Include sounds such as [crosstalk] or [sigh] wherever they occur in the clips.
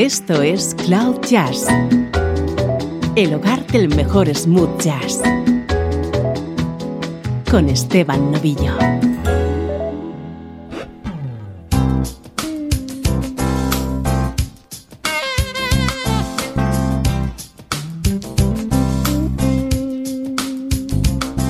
Esto es Cloud Jazz, el hogar del mejor smooth jazz, con Esteban Novillo.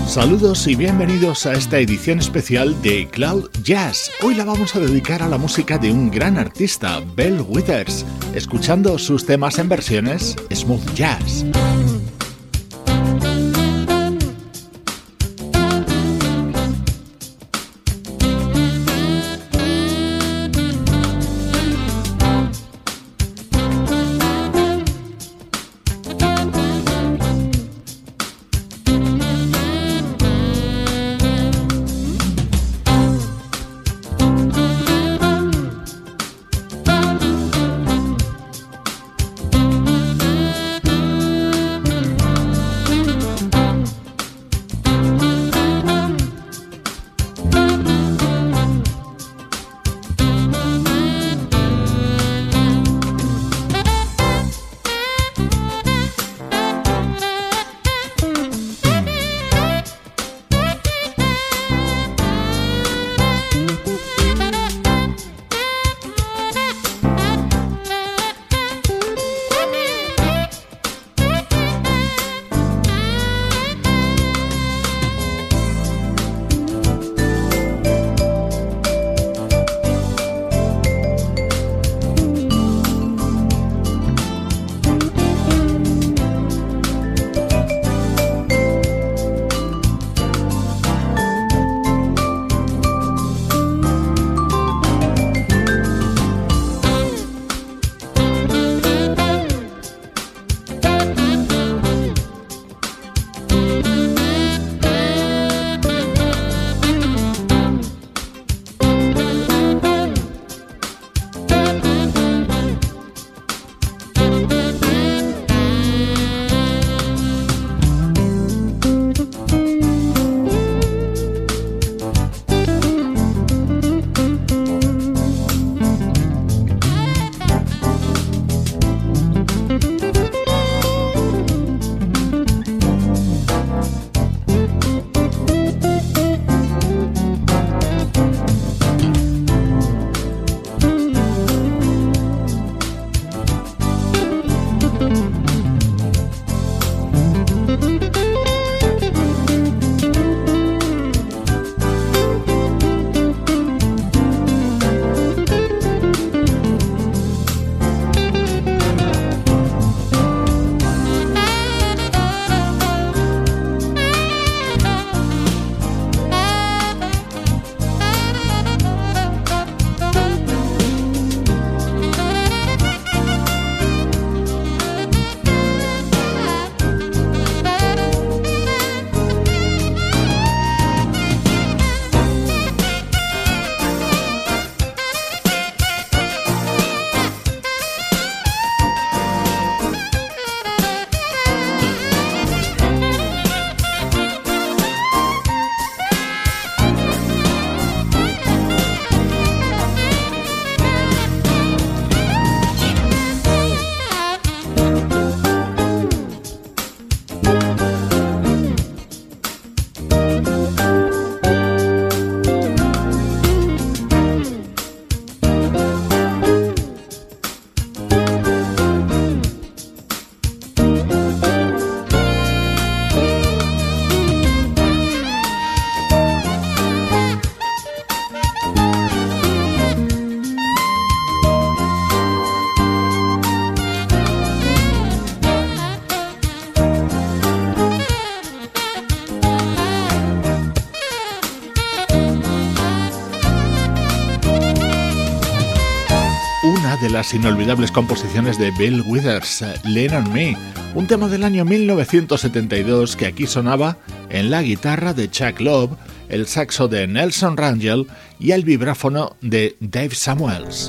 Saludos y bienvenidos a esta edición especial de Cloud Jazz. Hoy la vamos a dedicar a la música de un gran artista, Bell Withers, escuchando sus temas en versiones smooth jazz. Las inolvidables composiciones de Bill Withers, Lean on Me, un tema del año 1972 que aquí sonaba en la guitarra de Chuck Love, el saxo de Nelson Rangel y el vibráfono de Dave Samuels.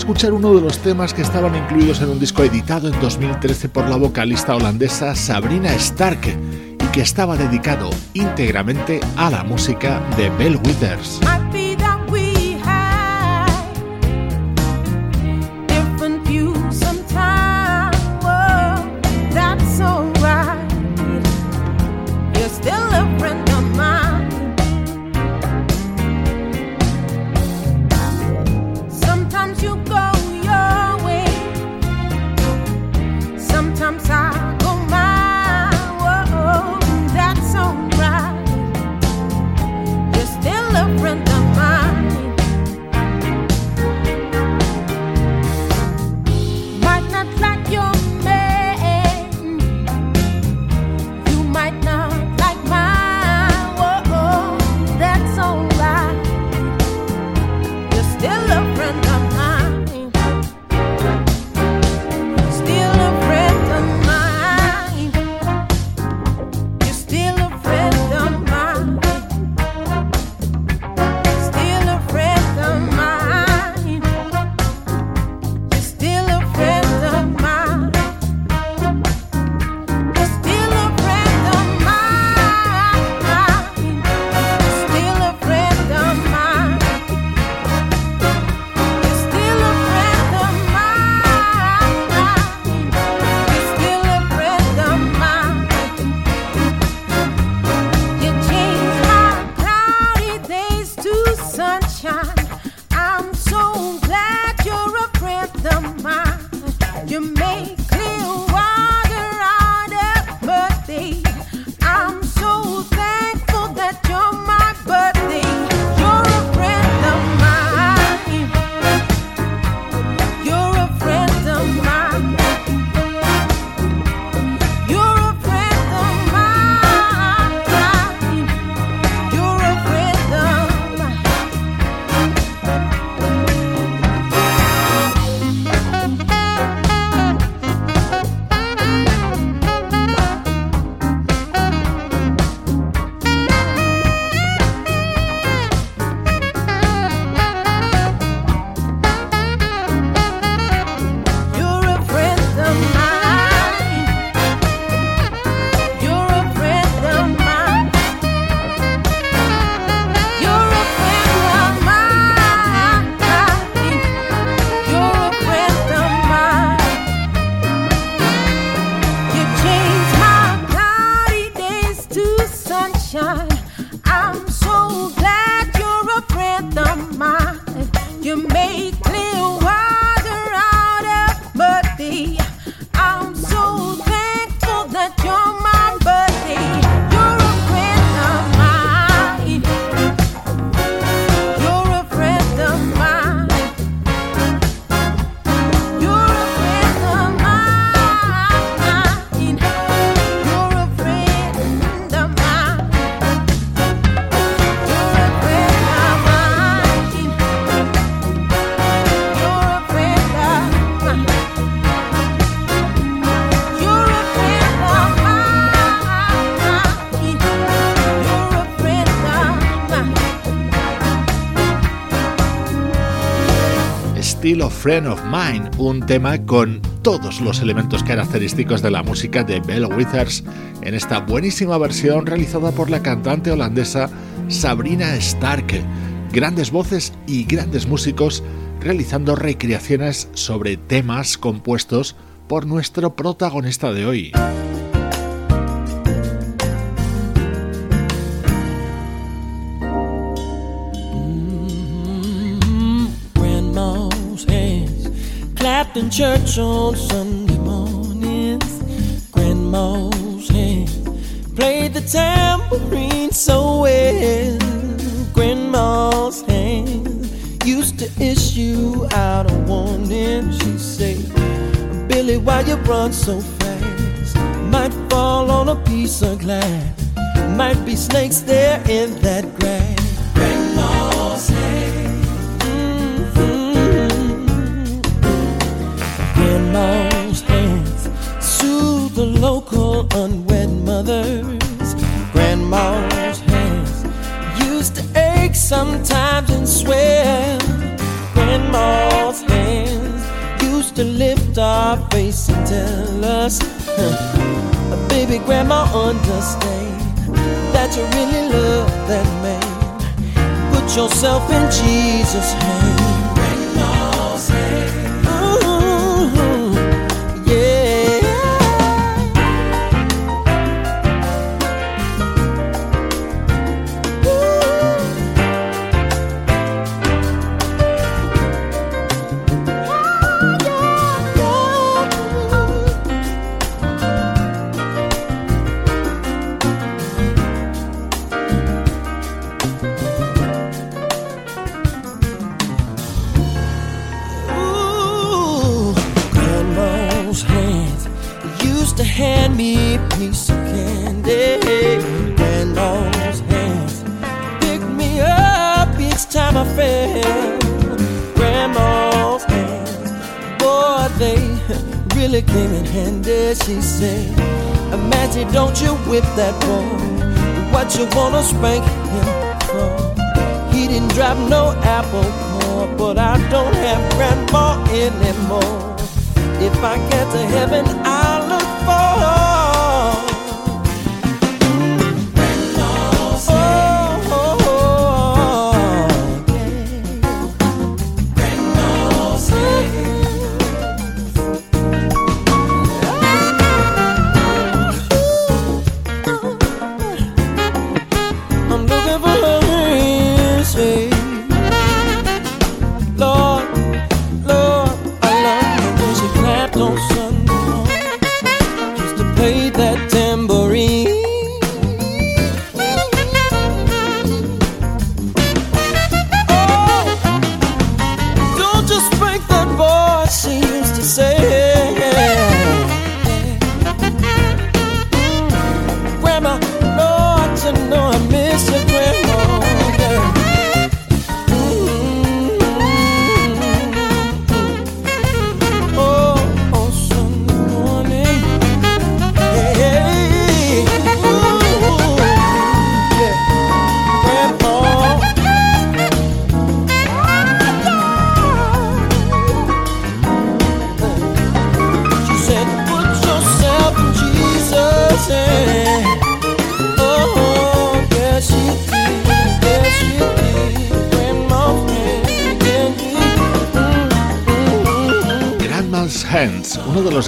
Escuchar uno de los temas que estaban incluidos en un disco editado en 2013 por la vocalista holandesa Sabrina Stark y que estaba dedicado íntegramente a la música de Bell Withers. Friend of Mine, un tema con todos los elementos característicos de la música de Bell Withers en esta buenísima versión realizada por la cantante holandesa Sabrina Stark. Grandes voces y grandes músicos realizando recreaciones sobre temas compuestos por nuestro protagonista de hoy. In church on Sunday mornings. Grandma's hand played the tambourine so well. Grandma's hand used to issue out a warning. She'd say, Billy, why you run so fast? Might fall on a piece of glass. Might be snakes there in that mothers. Grandma's hands used to ache sometimes and swell. Grandma's hands used to lift our face and tell us, huh, baby, grandma, understand that you really love that man. Put yourself in Jesus' hands. She came in handy. She said, Imagine, don't you whip that boy. What you wanna spank him for? He didn't drop no apple core, but I don't have grandma anymore. If I get to heaven, I'll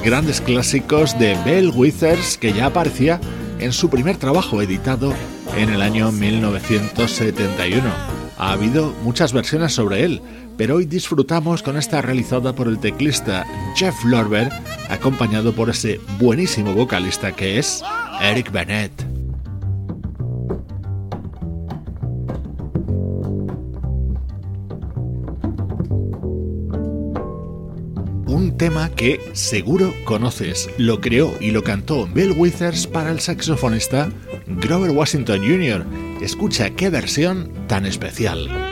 grandes clásicos de Bell Withers que ya aparecía en su primer trabajo editado en el año 1971. Ha habido muchas versiones sobre él, pero hoy disfrutamos con esta realizada por el teclista Jeff Lorber, acompañado por ese buenísimo vocalista que es Eric Bennett. Tema que seguro conoces. Lo creó y lo cantó Bill Withers para el saxofonista Grover Washington Jr. Escucha qué versión tan especial.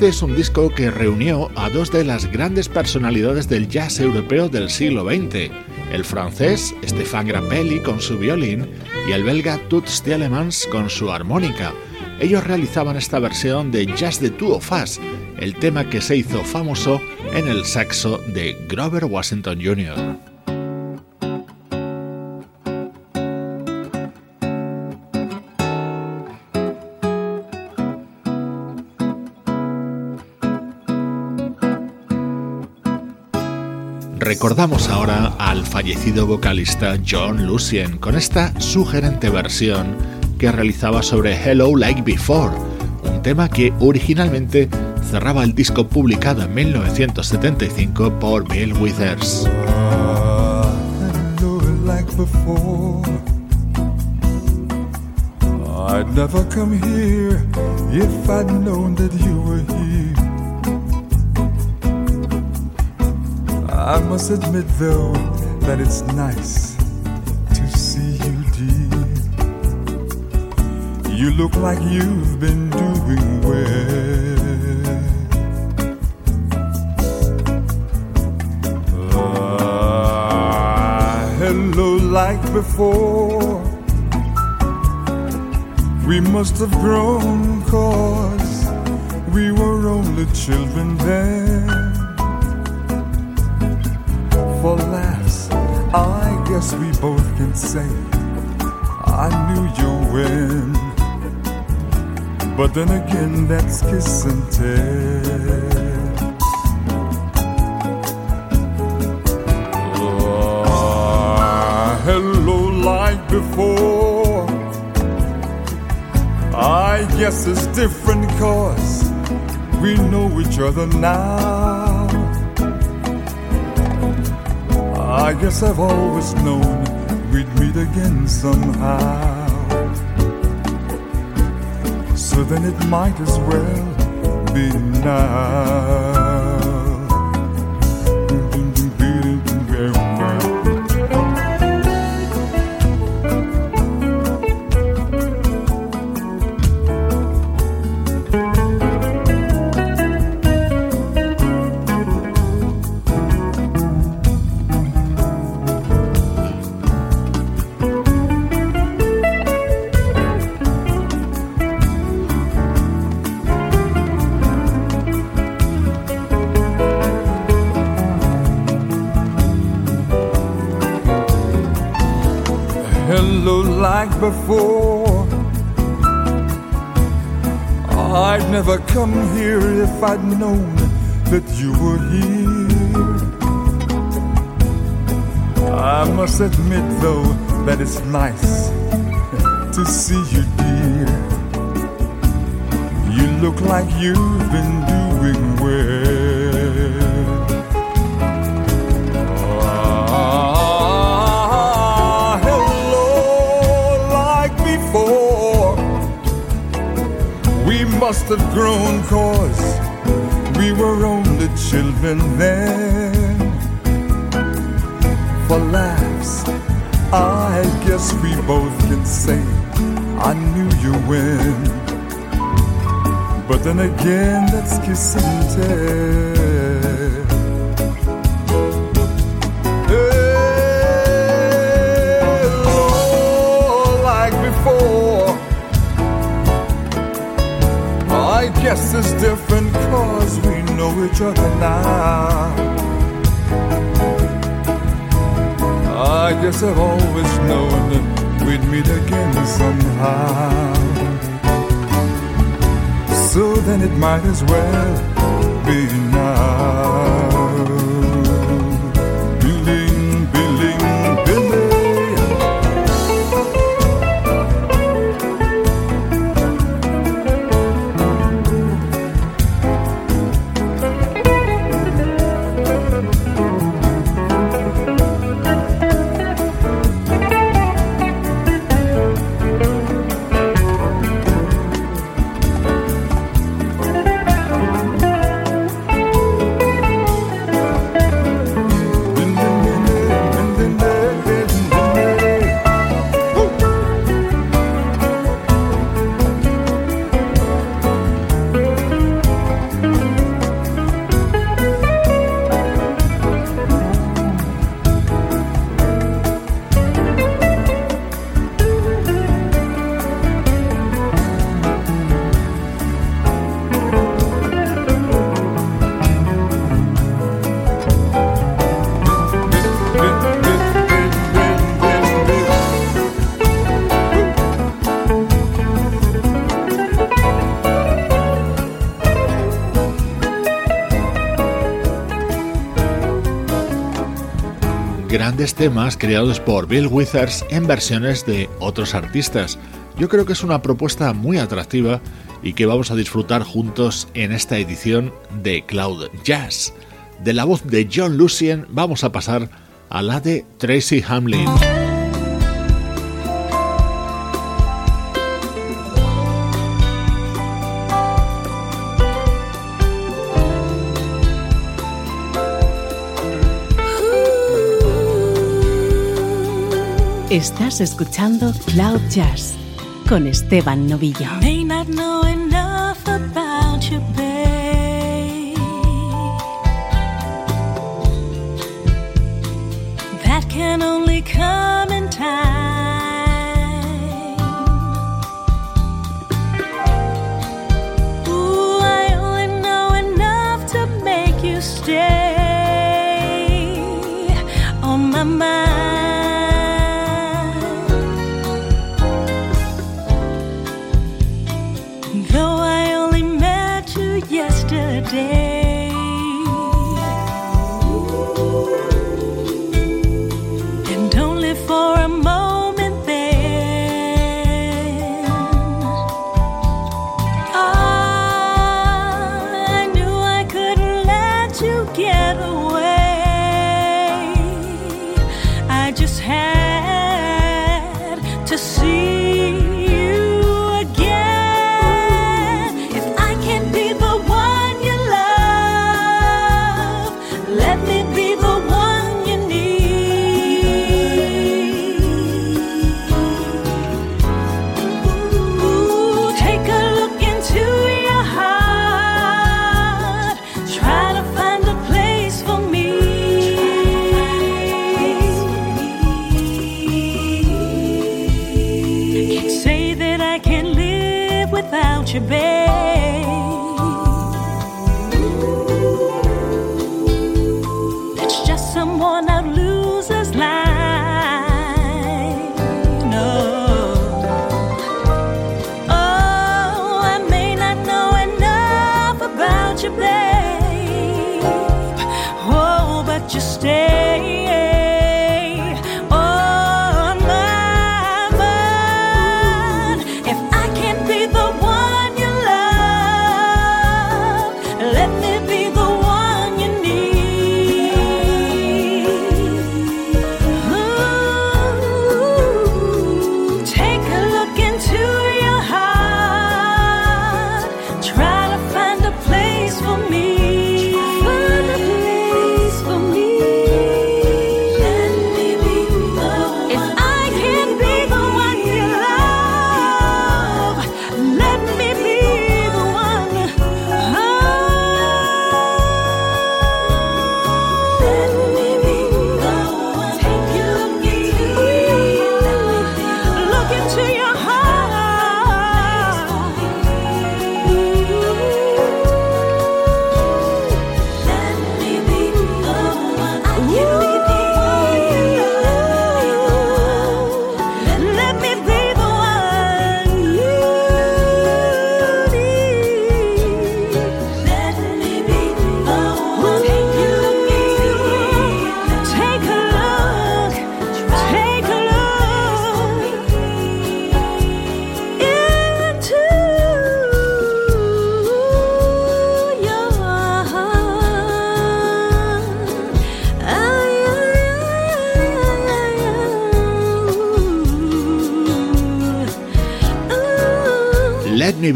Este es un disco que reunió a dos de las grandes personalidades del jazz europeo del siglo XX, el francés Stéphane Grappelli con su violín y el belga Toots Thielemans con su armónica. Ellos realizaban esta versión de Jazz the Two of Us, el tema que se hizo famoso en el saxo de Grover Washington Jr. Recordamos ahora al fallecido vocalista John Lucien con esta sugerente versión que realizaba sobre Hello Like Before, un tema que originalmente cerraba el disco publicado en 1975 por Bill Withers. I must admit, though, that it's nice to see you, dear. You look like you've been doing well. Ah, hello, like before. We must have grown, cause we were only children then for laughs, I guess we both can say I knew you when. But then again, that's kiss and tell. Ah, hello, like before. I guess it's different cause we know each other now. I guess I've always known we'd meet again somehow. So then it might as well be now. Come here if I'd known that you were here. I must admit, though, that it's nice [laughs] to see you, dear. You look like you've been doing well. Must have grown cause we were only children then. For laughs, I guess we both can say I knew you when. But then again, that's kiss and tell. Guess it's different cause we know each other now. I guess I've always known we'd meet again somehow. So then it might as well be grandes temas creados por Bill Withers en versiones de otros artistas. Yo creo que es una propuesta muy atractiva y que vamos a disfrutar juntos en esta edición de Cloud Jazz. De la voz de John Lucien vamos a pasar a la de Tracy Hamlin. Estás escuchando Cloud Jazz con Esteban Novillo. May not know enough about you, babe. That can only come in time.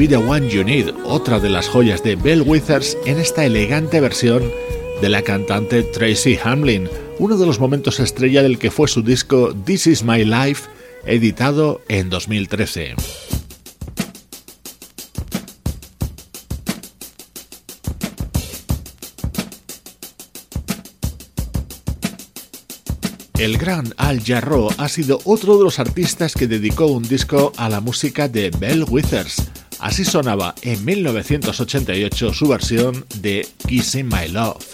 The One You Need, otra de las joyas de Bell Withers en esta elegante versión de la cantante Tracy Hamlin, uno de los momentos estrella del que fue su disco This Is My Life, editado en 2013. El gran Al Jarreau ha sido otro de los artistas que dedicó un disco a la música de Bell Withers. Así sonaba en 1988 su versión de Kissing My Love.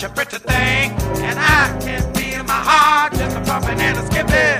such a pretty thing, and I can feel my heart just a pumping and a skipping.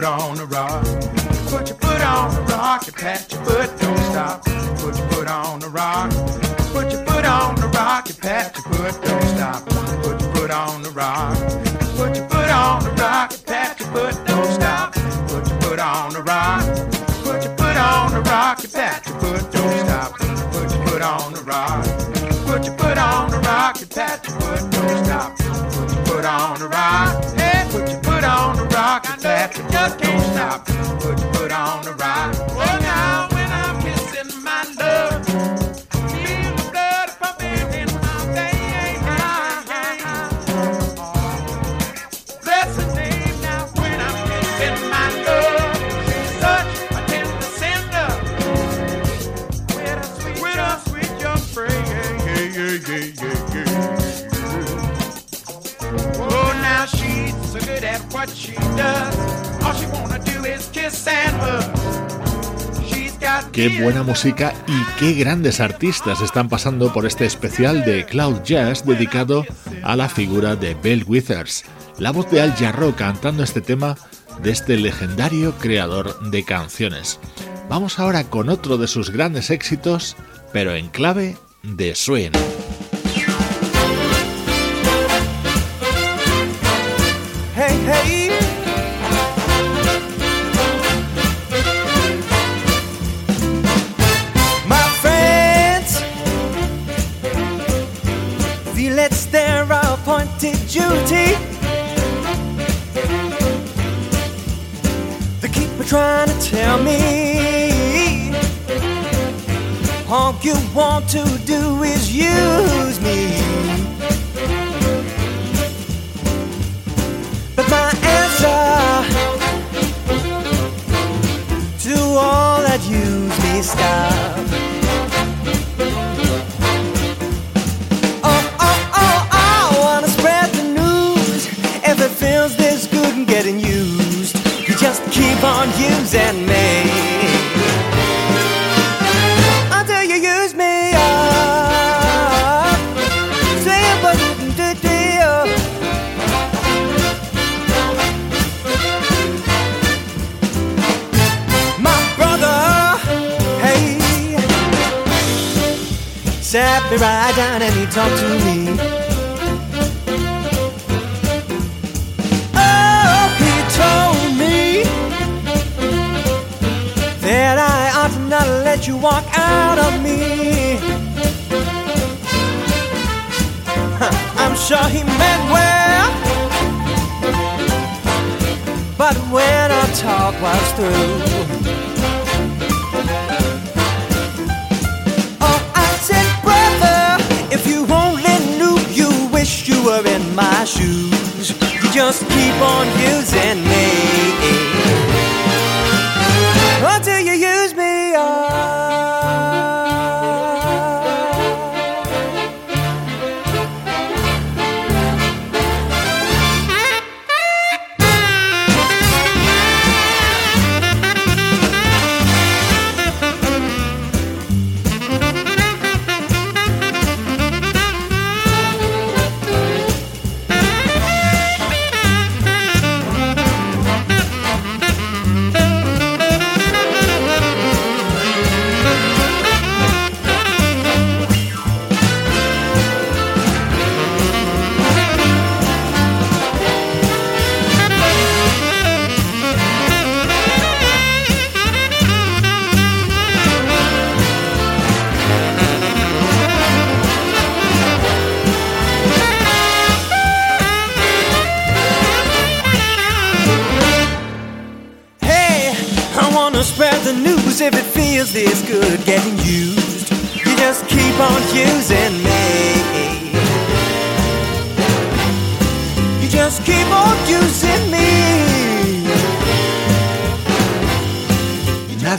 foot on the rock. Put your foot on the rock, you pat your foot, don't stop. Put your foot on the rock. Put your foot on the rock, you pat your foot, don't stop. Put your foot on the rock. Put your foot on the rock, you pat your foot, don't stop. Put your foot on the rock. Put your foot on the rock, you pat your foot, don't stop. Put your foot on the rock. Put your foot on the rock, you pat your foot, don't stop. Put your foot on the rock. Don't stop. Put your foot on the rock. Qué buena música y qué grandes artistas están pasando por este especial de Cloud Jazz dedicado a la figura de Bill Withers, la voz de Al Jarreau cantando este tema de este legendario creador de canciones. Vamos ahora con otro de sus grandes éxitos, pero en clave de swing. Want to do is use me. Sat me right down and he talked to me. Oh, he told me that I ought to not let you walk out of me. Huh, I'm sure he meant well. But when our talk was through, my shoes, you just keep on using me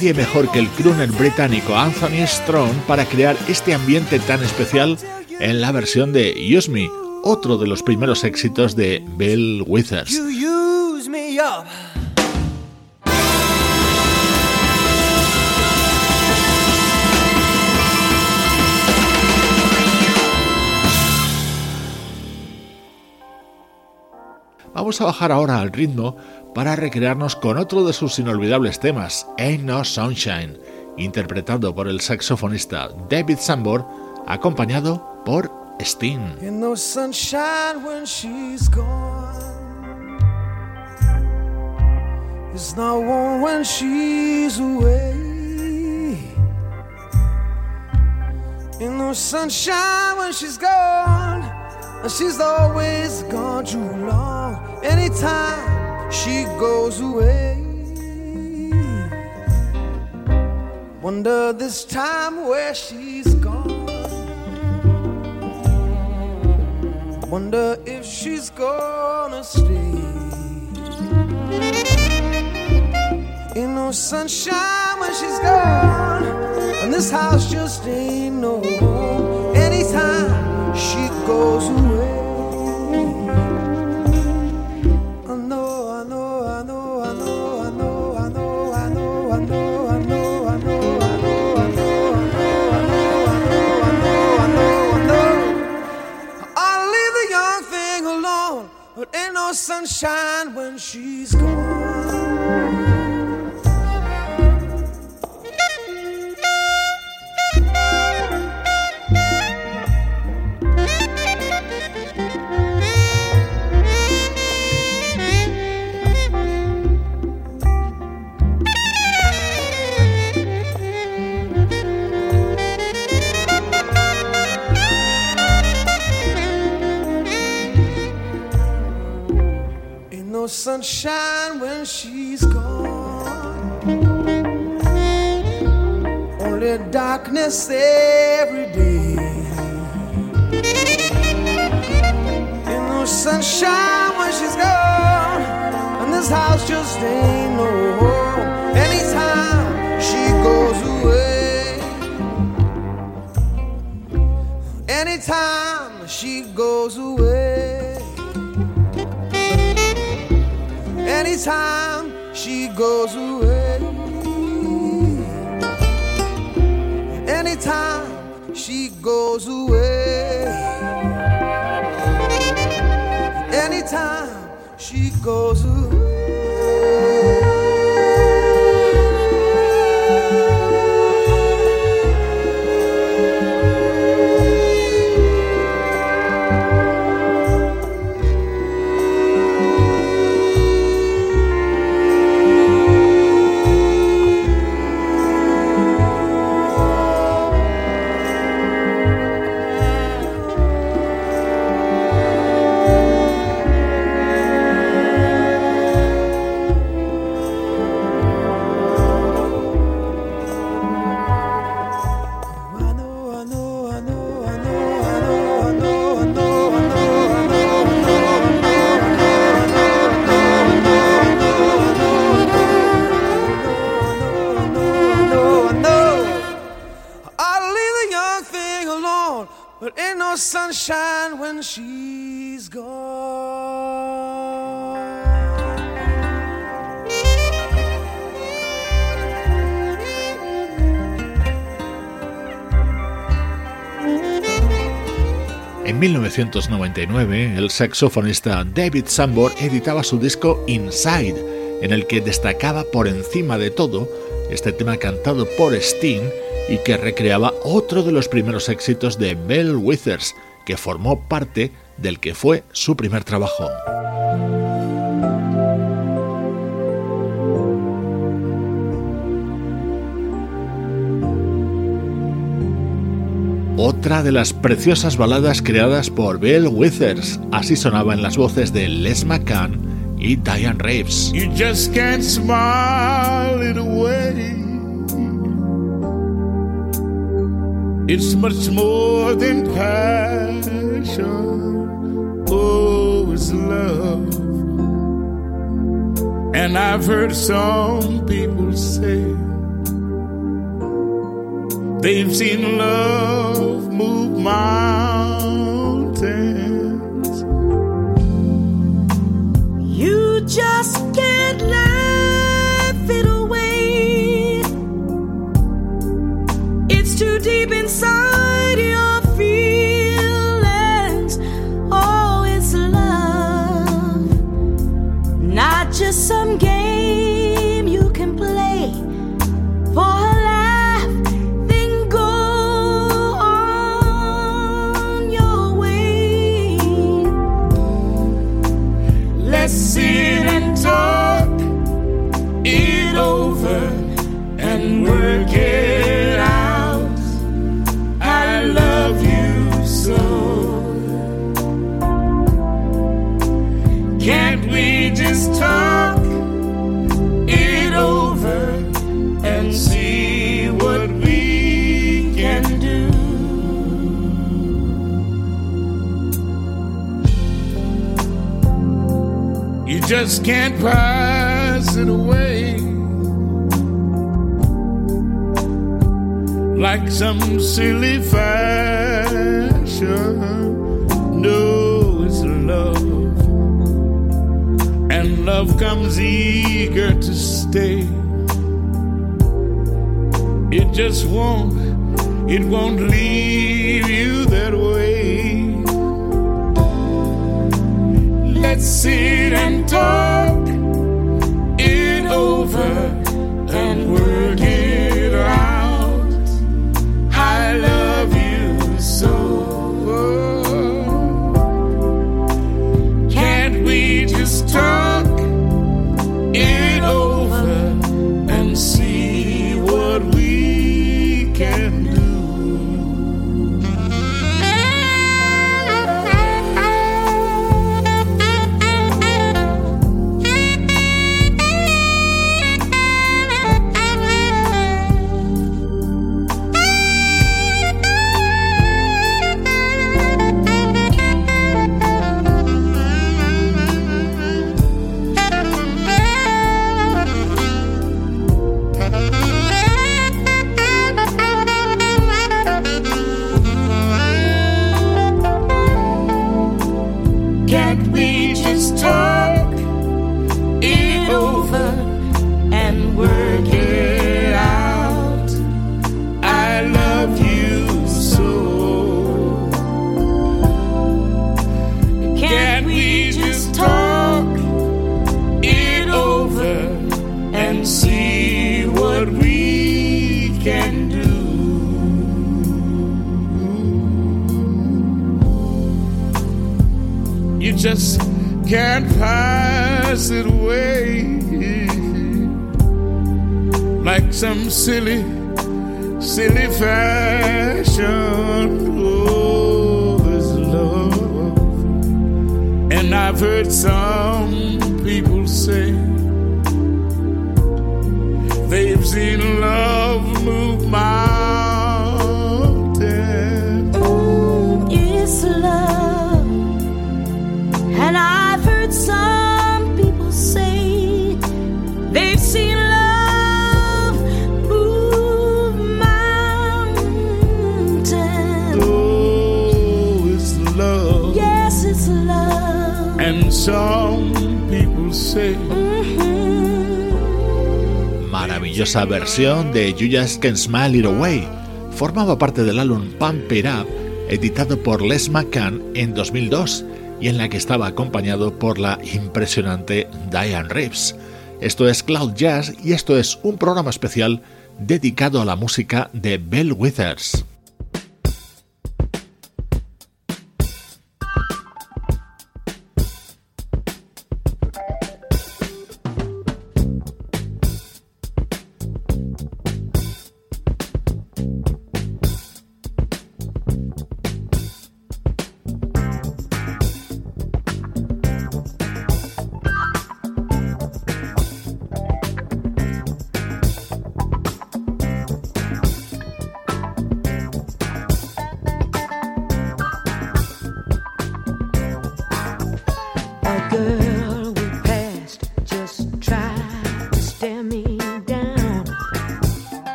Nadie mejor que el crooner británico Anthony Strong para crear este ambiente tan especial en la versión de Use Me, otro de los primeros éxitos de Bill Withers. Vamos a bajar ahora al ritmo para recrearnos con otro de sus inolvidables temas, Ain't No Sunshine, interpretado por el saxofonista David Sambor, acompañado por Sting. no sunshine when she's gone. It's not warm when she's away. Ain't no sunshine when she's gone. And she's always gone too long. Anytime she goes away. Wonder this time where she's gone. Wonder if she's gonna stay. Ain't no sunshine when she's gone, and this house just ain't no home. Anytime she goes away, but ain't no sunshine when she's gone. Sunshine when she's gone. Only darkness every day. Ain't no sunshine when she's gone. And this house just ain't no home. Anytime she goes away. Anytime she goes away. Anytime she goes away. Anytime she goes away. Anytime she goes away. 1999, el saxofonista David Sambor editaba su disco Inside, en el que destacaba por encima de todo este tema cantado por Sting y que recreaba otro de los primeros éxitos de Bell Withers, que formó parte del que fue su primer trabajo. Otra de las preciosas baladas creadas por Bill Withers. Así sonaba en las voces de Les McCann y Diane Reeves. You just can't smile it away. It's much more than passion. Oh, it's love. And I've heard some people say they've seen love move mountains. You just can't laugh it away. It's too deep inside just can't pass it away. Like some silly fashion. No, it's love. And love comes eager to stay. It just won't, it won't leave you that way. Let's sit and time. Maravillosa versión de You Just Can Smile It Away. Formaba parte del álbum Pump It Up, editado por Les McCann en 2002 y en la que estaba acompañado por la impresionante Diane Reeves. Esto es Cloud Jazz y esto es un programa especial dedicado a la música de Bell Withers.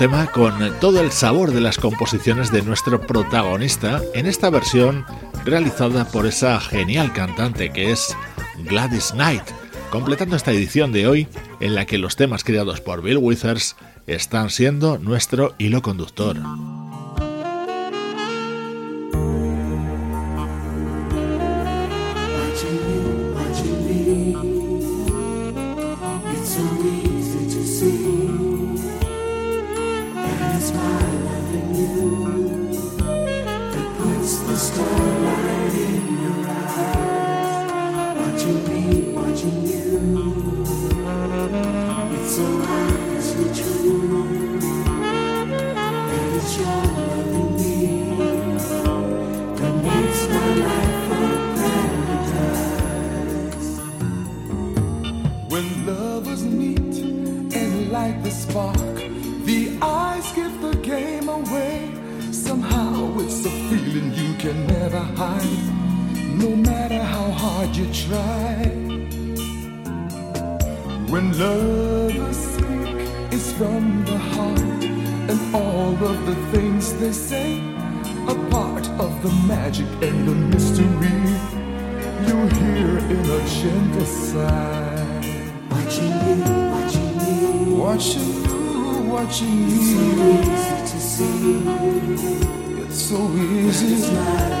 Tema con todo el sabor de las composiciones de nuestro protagonista en esta versión realizada por esa genial cantante que es Gladys Knight, completando esta edición de hoy en la que los temas creados por Bill Withers están siendo nuestro hilo conductor. when love asleep is from the heart and all of the things they say are part of the magic and the mystery you hear in a gentle sigh. Watching you watching you watching you watching you it's so easy to see. It's so easy.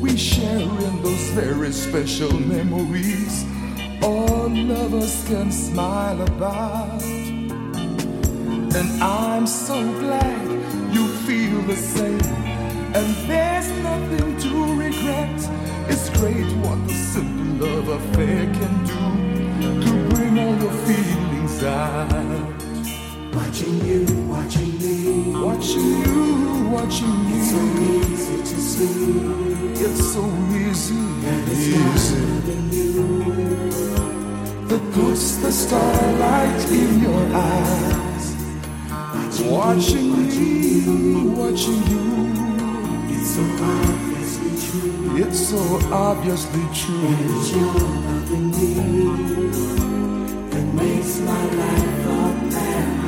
We share in those very special memories all of us can smile about. And I'm so glad you feel the same. And there's nothing to regret. It's great what the simple love affair can do to bring all your feelings out. Watching you, watching me, watching you, watching me. It's so easy to see. It's so easy, and it's easy. You that puts the starlight in your eyes. Watching, me, watching you. It's so obviously true. It's so obviously true. And it's your loving me that makes my life a paradise.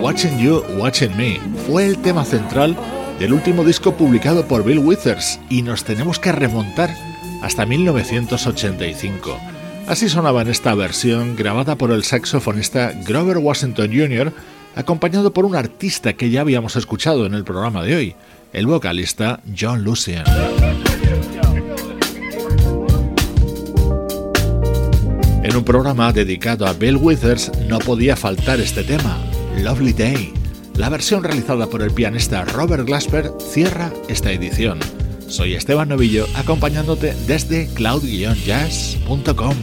Watching You, Watching Me fue el tema central del último disco publicado por Bill Withers y nos tenemos que remontar hasta 1985. Así sonaba en esta versión grabada por el saxofonista Grover Washington Jr., acompañado por un artista que ya habíamos escuchado en el programa de hoy, el vocalista John Lucian. Un programa dedicado a Bill Withers no podía faltar este tema, Lovely Day. La versión realizada por el pianista Robert Glasper cierra esta edición. Soy Esteban Novillo acompañándote desde cloud-jazz.com.